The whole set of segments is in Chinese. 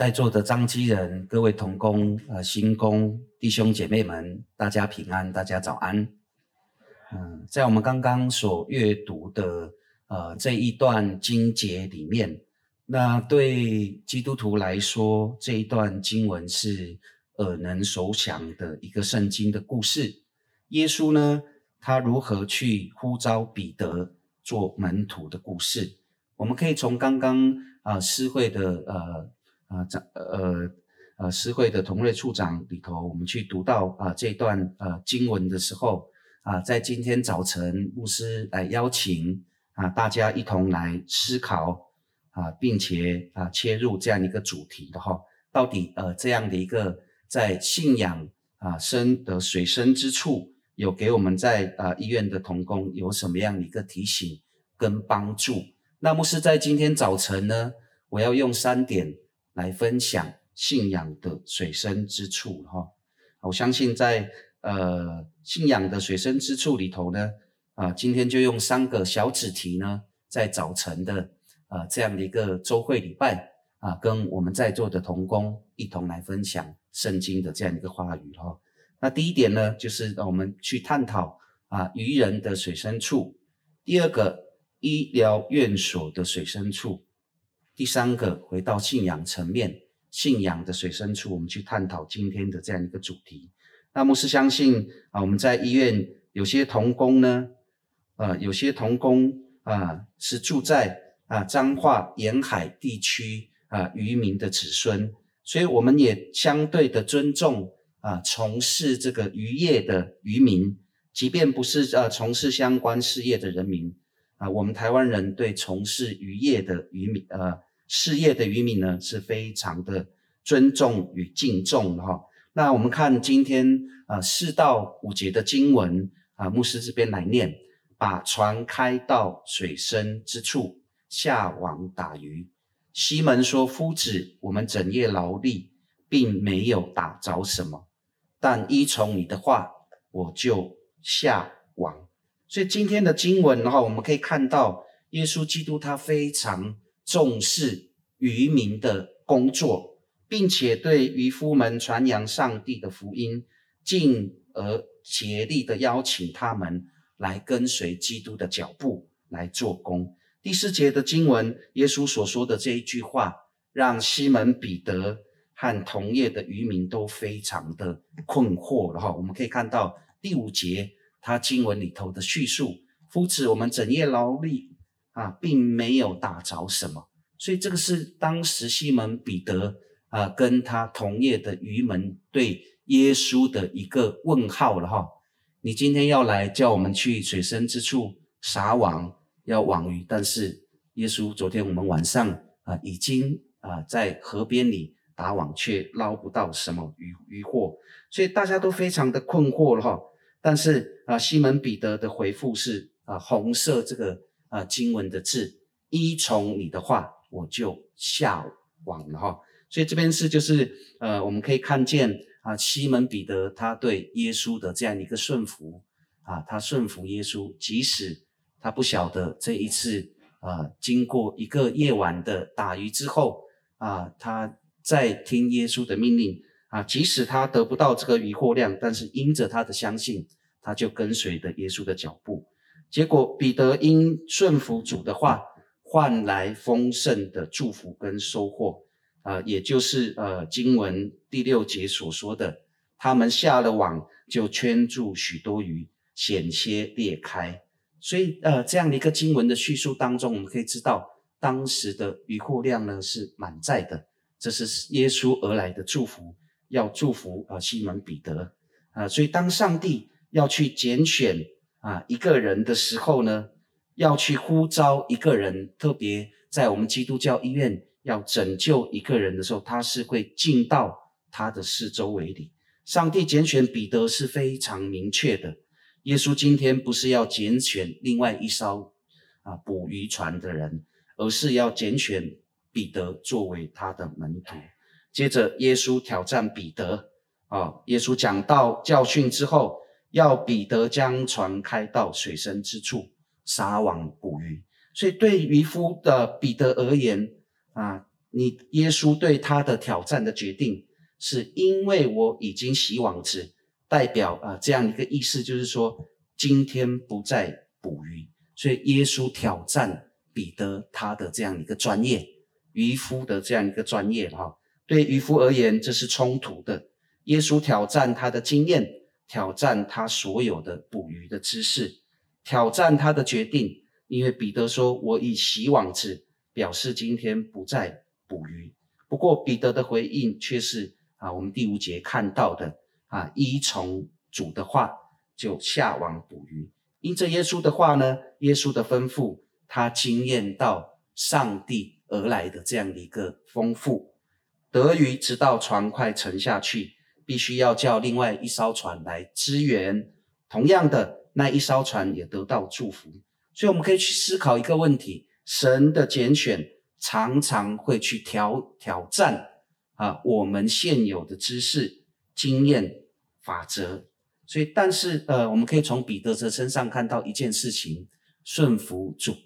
在座的彰基人、各位同工、呃新工弟兄姐妹们，大家平安，大家早安。嗯，在我们刚刚所阅读的呃这一段经节里面，那对基督徒来说，这一段经文是耳能熟想的一个圣经的故事。耶稣呢，他如何去呼召彼得做门徒的故事？我们可以从刚刚啊诗会的呃。啊，长呃呃，诗会的同瑞处长里头，我们去读到啊这段呃经文的时候啊，在今天早晨牧师来邀请啊大家一同来思考啊，并且啊切入这样一个主题的哈，到底呃这样的一个在信仰啊生的水深之处，有给我们在啊医院的童工有什么样的一个提醒跟帮助？那牧师在今天早晨呢，我要用三点。来分享信仰的水深之处哈，我相信在呃信仰的水深之处里头呢，啊，今天就用三个小主题呢，在早晨的啊这样的一个周会礼拜啊，跟我们在座的同工一同来分享圣经的这样一个话语哈。那第一点呢，就是我们去探讨啊愚人的水深处；第二个，医疗院所的水深处。第三个，回到信仰层面，信仰的水深处，我们去探讨今天的这样一个主题。那牧师相信啊，我们在医院有些同工呢，呃，有些同工啊是住在啊彰化沿海地区啊渔民的子孙，所以我们也相对的尊重啊从事这个渔业的渔民，即便不是呃从事相关事业的人民啊，我们台湾人对从事渔业的渔民呃。事业的渔民呢，是非常的尊重与敬重的哈。那我们看今天啊四到五节的经文啊，牧师这边来念：把船开到水深之处，下网打鱼。西门说：“夫子，我们整夜劳力，并没有打着什么，但依从你的话，我就下网。”所以今天的经文的话，我们可以看到耶稣基督他非常。重视渔民的工作，并且对渔夫们传扬上帝的福音，进而竭力的邀请他们来跟随基督的脚步来做工。第四节的经文，耶稣所说的这一句话，让西门彼得和同业的渔民都非常的困惑了哈。我们可以看到第五节，他经文里头的叙述：夫子，我们整夜劳力。啊，并没有打着什么，所以这个是当时西门彼得啊跟他同业的渔民对耶稣的一个问号了哈。你今天要来叫我们去水深之处撒网，要网鱼，但是耶稣昨天我们晚上啊已经啊在河边里打网，却捞不到什么鱼鱼货，所以大家都非常的困惑了哈。但是啊，西门彼得的回复是啊红色这个。啊，经文的字，依从你的话，我就下网了哈。所以这边是就是呃，我们可以看见啊，西门彼得他对耶稣的这样一个顺服啊，他顺服耶稣，即使他不晓得这一次啊，经过一个夜晚的打鱼之后啊，他在听耶稣的命令啊，即使他得不到这个鱼获量，但是因着他的相信，他就跟随着耶稣的脚步。结果，彼得因顺服主的话，换来丰盛的祝福跟收获，呃，也就是呃经文第六节所说的，他们下了网就圈住许多鱼，险些裂开。所以，呃，这样的一个经文的叙述当中，我们可以知道，当时的渔获量呢是满载的，这是耶稣而来的祝福，要祝福啊、呃、西门彼得啊、所以，当上帝要去拣选。啊，一个人的时候呢，要去呼召一个人，特别在我们基督教医院要拯救一个人的时候，他是会进到他的四周围里。上帝拣选彼得是非常明确的。耶稣今天不是要拣选另外一艘啊捕鱼船的人，而是要拣选彼得作为他的门徒。接着，耶稣挑战彼得啊，耶稣讲到教训之后。要彼得将船开到水深之处，撒网捕鱼。所以对渔夫的彼得而言，啊，你耶稣对他的挑战的决定，是因为我已经洗网子，代表啊、这样一个意思，就是说今天不再捕鱼，所以耶稣挑战彼得他的这样一个专业，渔夫的这样一个专业哈。对渔夫而言，这是冲突的。耶稣挑战他的经验，挑战他所有的捕鱼的知识，挑战他的决定。因为彼得说：“我以洗网子，表示今天不再捕鱼。”不过彼得的回应却是啊，我们第五节看到的啊，依从主的话就下网捕鱼。因着耶稣的话呢，耶稣的吩咐，他惊艳到上帝而来的这样的一个丰富。得鱼直到船快沉下去，必须要叫另外一艘船来支援。同样的，那一艘船也得到祝福。所以我们可以去思考一个问题：神的拣选常常会去挑挑战啊，我们现有的知识、经验、法则。所以，但是呃，我们可以从彼得的身上看到一件事情：顺服主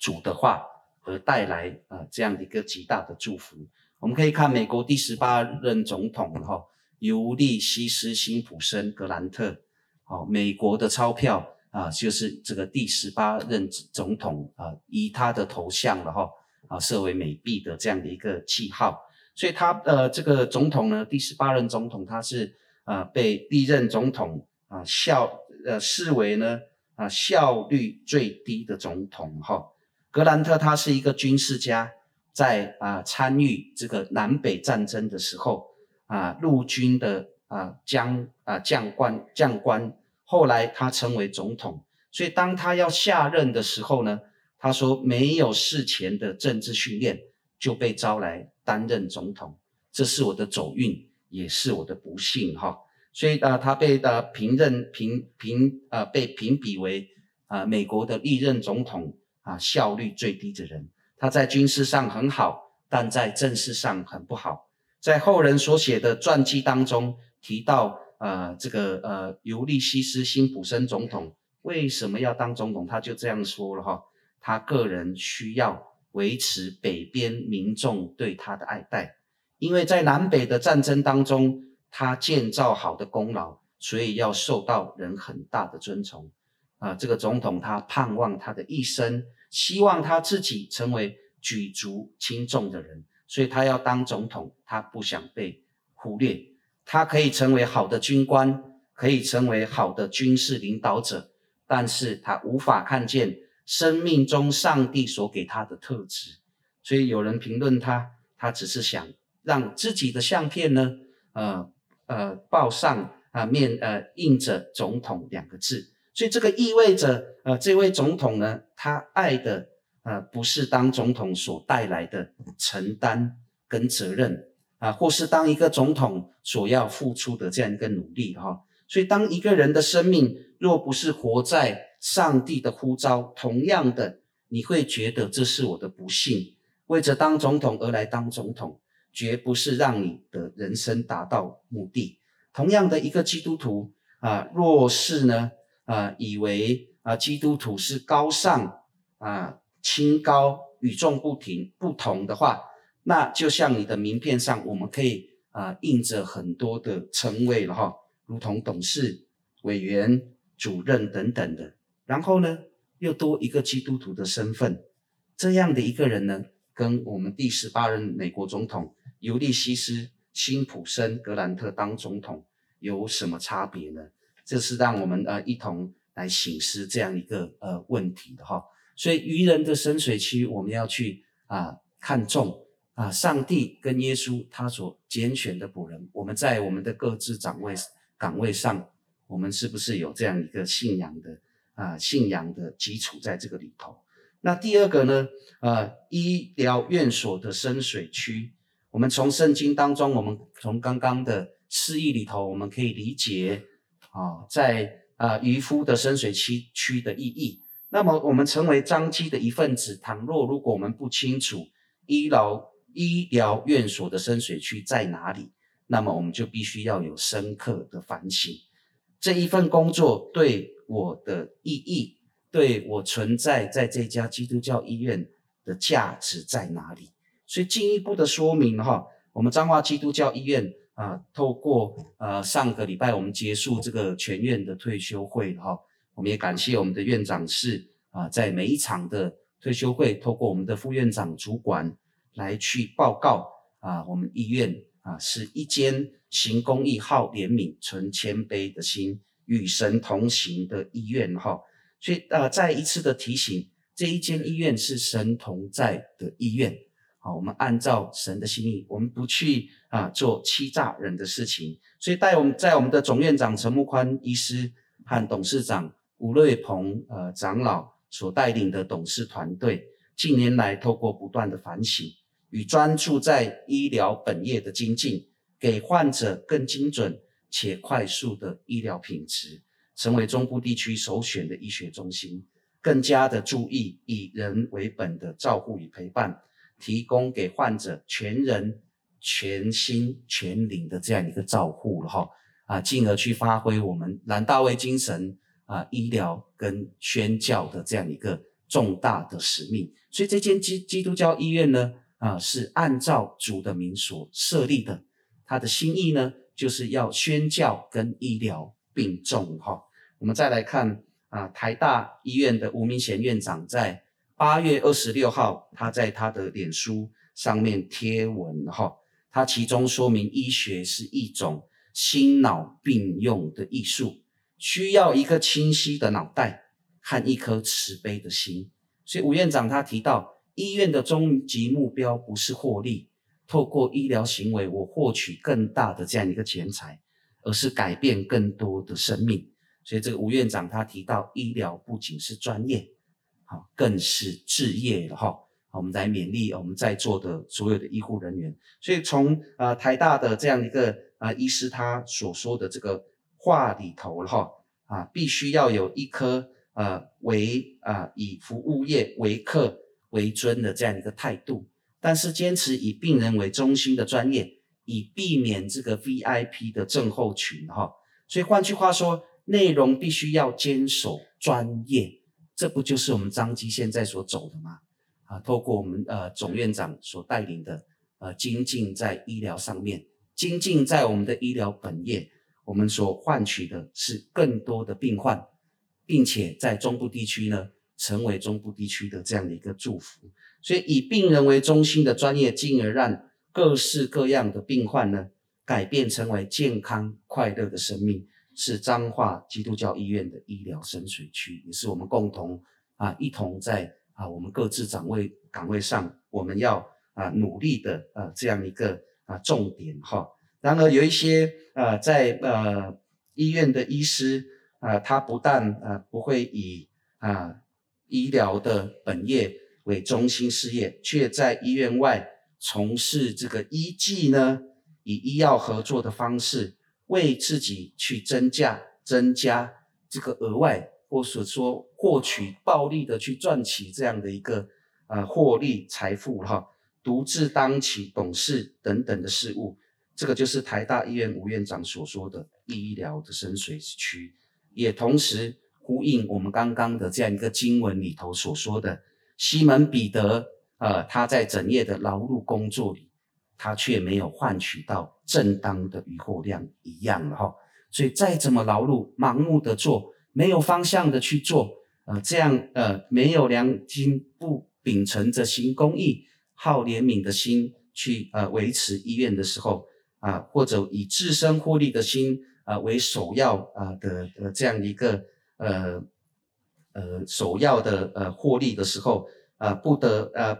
主的话而带来啊这样的一个极大的祝福。我们可以看美国第十八任总统哈尤利西斯·辛普森·格兰特，好，美国的钞票。啊，就是这个第十八任总统啊，以他的头像了哈啊，设为美币的这样的一个记号，所以他呃这个总统呢，第十八任总统他是啊被历任总统啊效呃视为呢啊效率最低的总统哈。格兰特他是一个军事家，在啊参与这个南北战争的时候啊陆军的啊将啊将官将官。后来他成为总统，所以当他要下任的时候呢，他说没有事前的政治训练就被招来担任总统，这是我的走运，也是我的不幸哈。所以啊，他被呃评认评评啊被评比为啊美国的历任总统啊效率最低的人。他在军事上很好，但在政事上很不好。在后人所写的传记当中提到。呃，这个呃，尤利西斯·辛普森总统为什么要当总统？他就这样说了哈，他个人需要维持北边民众对他的爱戴，因为在南北的战争当中，他建造好的功劳，所以要受到人很大的尊崇。啊、这个总统他盼望他的一生，希望他自己成为举足轻重的人，所以他要当总统，他不想被忽略。他可以成为好的军官，可以成为好的军事领导者，但是他无法看见生命中上帝所给他的特质。所以有人评论他，他只是想让自己的相片呢，呃呃，报上啊面呃印着“总统”两个字。所以这个意味着，呃，这位总统呢，他爱的呃不是当总统所带来的承担跟责任。啊，或是当一个总统所要付出的这样一个努力哈，所以当一个人的生命若不是活在上帝的呼召，同样的，你会觉得这是我的不幸。为着当总统而来当总统，绝不是让你的人生达到目的。同样的一个基督徒啊，若是呢啊，以为啊基督徒是高尚啊清高与众不同不同的话。那就像你的名片上，我们可以啊、呃、印着很多的称谓了哈，如同董事、委员、主任等等的。然后呢，又多一个基督徒的身份，这样的一个人呢，跟我们第十八任美国总统尤利西斯·辛普森·格兰特当总统有什么差别呢？这是让我们呃一同来醒思这样一个呃问题的哈。所以渔人的深水区，我们要去啊、看重。啊，上帝跟耶稣他所拣选的仆人，我们在我们的各自岗位岗位上，我们是不是有这样一个信仰的啊信仰的基础在这个里头？那第二个呢？呃，医疗院所的深水区，我们从圣经当中，我们从刚刚的释义里头，我们可以理解啊，在啊渔夫的深水区区的意义。那么，我们成为彰基的一份子，倘若如果我们不清楚医疗。医疗院所的深水区在哪里？那么我们就必须要有深刻的反省。这一份工作对我的意义，对我存在在这家基督教医院的价值在哪里？所以进一步的说明哈，我们彰化基督教医院啊，透过呃上个礼拜我们结束这个全院的退休会哈，我们也感谢我们的院长室啊，在每一场的退休会，透过我们的副院长主管来去报告啊，我们医院啊是一间行公益、好怜悯、存谦卑的心、与神同行的医院哈。所以呃，再一次的提醒，这一间医院是神同在的医院。好，我们按照神的心意，我们不去啊做欺诈人的事情。所以带我们在我们的总院长陈木宽医师和董事长吴瑞鹏呃长老所带领的董事团队，近年来透过不断的反省与专注在医疗本业的精进，给患者更精准且快速的医疗品质，成为中部地区首选的医学中心，更加的注意以人为本的照顾与陪伴。提供给患者全人、全心、全灵的这样一个照护了哈啊，进而去发挥我们蓝大卫精神啊，医疗跟宣教的这样一个重大的使命。所以这间基基督教医院呢啊，是按照主的名所设立的，他的心意呢就是要宣教跟医疗并重哈。我们再来看啊，台大医院的吴明贤院长在。八月二十六号，他在他的脸书上面贴文哈，他其中说明医学是一种心脑并用的艺术，需要一个清晰的脑袋和一颗慈悲的心。所以吴院长他提到，医院的终极目标不是获利，透过医疗行为我获取更大的这样一个钱财，而是改变更多的生命。所以这个吴院长他提到，医疗不仅是专业。好，更是志业了哈。我们来勉励我们在座的所有的医护人员。所以从呃台大的这样一个啊、呃、医师他所说的这个话里头了哈啊，必须要有一颗呃为啊、呃、以服务业为客为尊的这样一个态度，但是坚持以病人为中心的专业，以避免这个 VIP 的症候群哈。所以换句话说，内容必须要坚守专业。这不就是我们张基现在所走的吗？啊，透过我们呃总院长所带领的呃精进在医疗上面，精进在我们的医疗本业，我们所换取的是更多的病患，并且在中部地区呢，成为中部地区的这样的一个祝福。所以以病人为中心的专业，进而让各式各样的病患呢，改变成为健康快乐的生命。是彰化基督教医院的医疗深水区，也是我们共同啊一同在啊我们各自岗位岗位上，我们要啊努力的啊这样一个啊重点哈。然而有一些呃在呃医院的医师啊，他不但啊不会以啊医疗的本业为中心事业，却在医院外从事这个医技呢，以医药合作的方式。为自己去增加、增加这个额外，或者说获取暴利的去赚取这样的一个呃获利财富哈，独自当起董事等等的事务，这个就是台大医院吴院长所说的医疗的深水区，也同时呼应我们刚刚的这样一个经文里头所说的西门彼得，呃，他在整夜的劳碌工作里。他却没有换取到正当的渔获量一样的哈，所以再怎么劳碌、盲目的做，没有方向的去做，呃，这样呃没有良心、不秉承着行公益、好怜悯的心去呃维持医院的时候啊、或者以自身获利的心啊、为首要啊、的、的这样一个呃呃首要的呃获利的时候啊、不得呃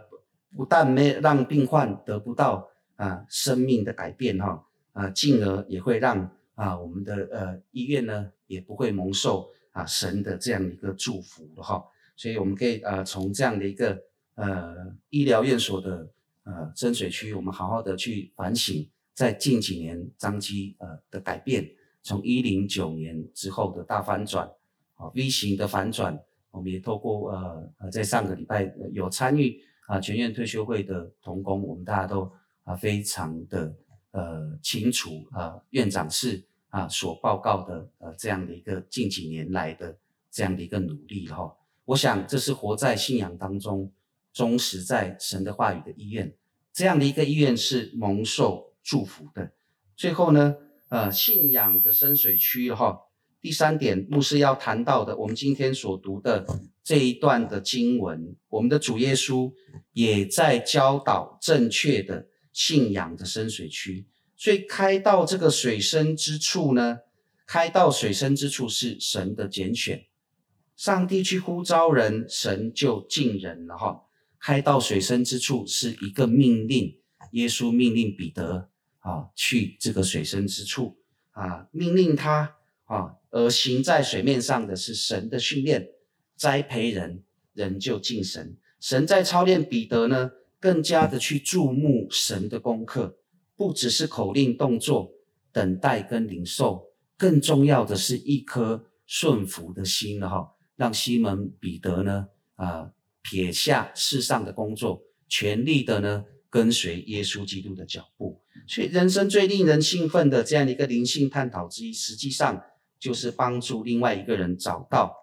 不但没让病患得不到。啊，生命的改变哈，啊，进而也会让啊我们的呃医院呢也不会蒙受啊神的这样一个祝福了哈，所以我们可以呃从这样的一个呃医疗院所的呃深水区，我们好好的去反省，在近几年张基呃的改变，从一零九年之后的大反转，啊 V 型的反转，我们也透过呃呃在上个礼拜有参与啊全院退休会的同工，我们大家都。啊，非常的呃清楚啊，院长室啊所报告的呃这样的一个近几年来的这样的一个努力哈、哦，我想这是活在信仰当中，忠实在神的话语的医院，这样的一个医院是蒙受祝福的。最后呢，呃，信仰的深水区哈，第三点牧师要谈到的，我们今天所读的这一段的经文，我们的主耶稣也在教导正确的信仰的深水区。所以开到这个水深之处呢，开到水深之处是神的拣选，上帝去呼召人，神就进人了哈。开到水深之处是一个命令，耶稣命令彼得啊去这个水深之处啊，命令他啊，而行在水面上的是神的训练，栽培人，人就敬神。神在操练彼得呢，更加的去注目神的功课。不只是口令动作，等待跟领受，更重要的是一颗顺服的心了哈。让西门彼得呢啊撇下世上的工作，全力的呢跟随耶稣基督的脚步。所以人生最令人兴奋的这样的一个灵性探讨之一，实际上就是帮助另外一个人找到，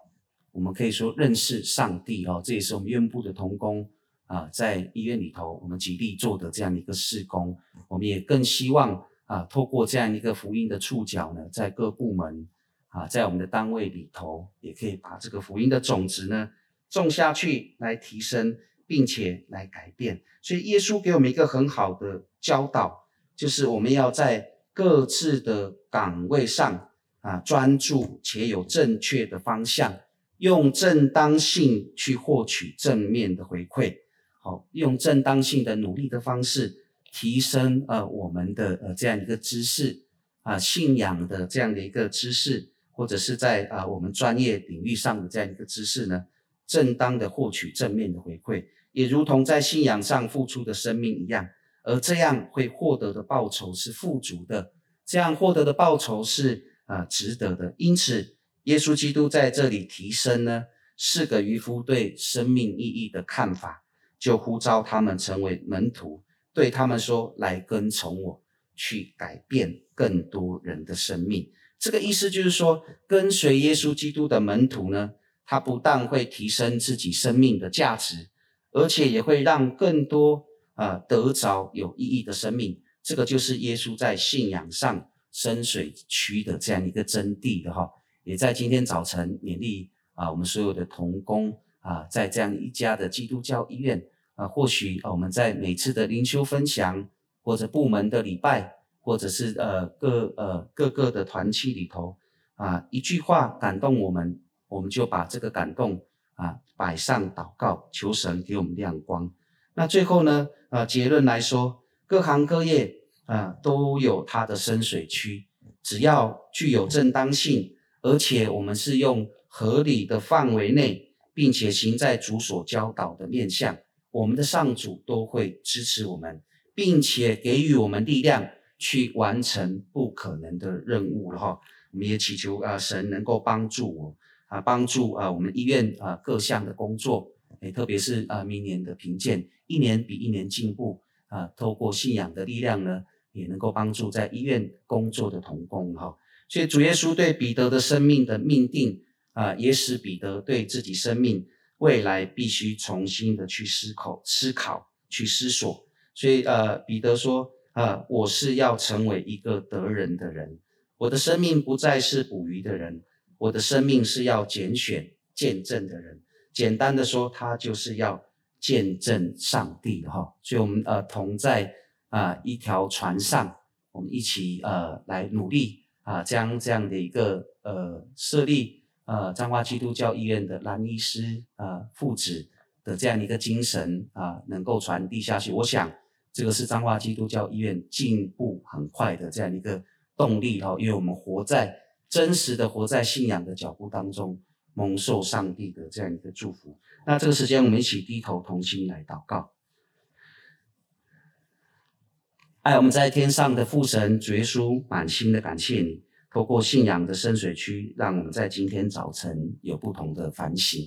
我们可以说认识上帝哦。这也是我们院部的同工。啊，在医院里头，我们极力做的这样一个事工，我们也更希望啊，透过这样一个福音的触角呢，在各部门啊，在我们的单位里头，也可以把这个福音的种子呢种下去，来提升，并且来改变。所以耶稣给我们一个很好的教导，就是我们要在各自的岗位上啊，专注且有正确的方向，用正当性去获取正面的回馈。好，用正当性的努力的方式提升呃我们的呃这样一个知识啊、信仰的这样的一个知识，或者是在啊、我们专业领域上的这样一个知识呢，正当的获取正面的回馈，也如同在信仰上付出的生命一样，而这样会获得的报酬是富足的，这样获得的报酬是啊、呃、值得的。因此，耶稣基督在这里提升呢四个渔夫对生命意义的看法。就呼召他们成为门徒，对他们说：“来跟从我，去改变更多人的生命。”这个意思就是说，跟随耶稣基督的门徒呢，他不但会提升自己生命的价值，而且也会让更多啊、得着有意义的生命。这个就是耶稣在信仰上深水区的这样一个真谛的哈。也在今天早晨勉励啊，我们所有的同工啊，在这样一家的基督教医院。啊，或许我们在每次的灵修分享，或者部门的礼拜，或者是呃各呃各个的团契里头，啊，一句话感动我们，我们就把这个感动啊摆上祷告，求神给我们亮光。那最后呢，呃，结论来说，各行各业啊都有它的深水区，只要具有正当性，而且我们是用合理的范围内，并且行在主所教导的面向。我们的上主都会支持我们，并且给予我们力量去完成不可能的任务了哈。我们也祈求啊，神能够帮助我啊，帮助啊我们医院啊各项的工作，诶，特别是啊明年的评鉴，一年比一年进步啊。透过信仰的力量呢，也能够帮助在医院工作的同工哈。所以主耶稣对彼得的生命的命定啊，也使彼得对自己生命。未来必须重新的去思考、思考、去思索。所以，呃，彼得说：“呃，我是要成为一个得人的人。我的生命不再是捕鱼的人，我的生命是要拣选、见证的人。简单的说，他就是要见证上帝哈。所以，我们呃同在啊、一条船上，我们一起呃来努力啊、将这样的一个呃设立。”呃，彰化基督教医院的兰医师呃父子的这样一个精神啊、能够传递下去。我想，这个是彰化基督教医院进步很快的这样一个动力哦，因为我们活在真实的活在信仰的脚步当中，蒙受上帝的这样一个祝福。那这个时间，我们一起低头同心来祷告。爱我们在天上的父神，主耶稣，满心的感谢你。透过信仰的深水区，让我们在今天早晨有不同的反省。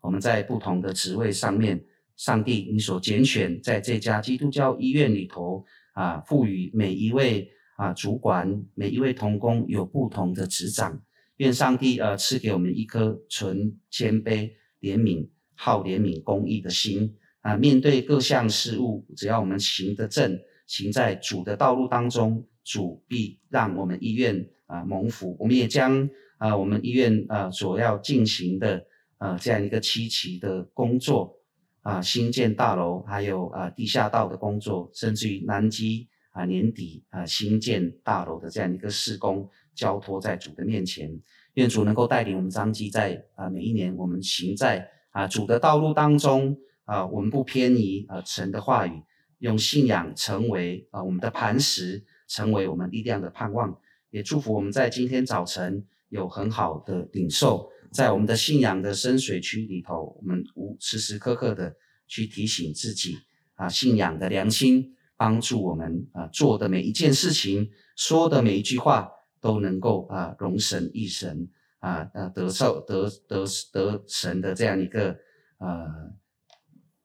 我们在不同的职位上面，上帝，你所拣选在这家基督教医院里头啊，赋予每一位啊主管、每一位同工有不同的职掌。愿上帝呃赐给我们一颗纯谦卑、怜悯、好怜悯、公义的心啊，面对各项事物，只要我们行得正，行在主的道路当中，主必让我们医院啊蒙福。我们也将啊我们医院啊所要进行的啊这样一个七期的工作啊，新建大楼，还有啊地下道的工作，甚至于南基啊年底啊新建大楼的这样一个施工，交托在主的面前，愿主能够带领我们张基在啊每一年我们行在啊主的道路当中。啊，我们不偏移啊神的话语，用信仰成为啊我们的磐石，成为我们力量的盼望。也祝福我们在今天早晨有很好的领受，在我们的信仰的深水区里头，我们无时时刻刻的去提醒自己啊，信仰的良心帮助我们啊做的每一件事情，说的每一句话都能够啊荣神益神啊呃得受得得得神的这样一个呃。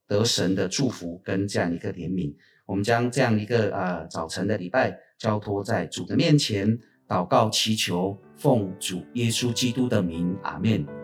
得神的祝福跟这样一个怜悯，我们将这样一个呃早晨的礼拜交托在主的面前，祷告祈求，奉主耶稣基督的名，阿门。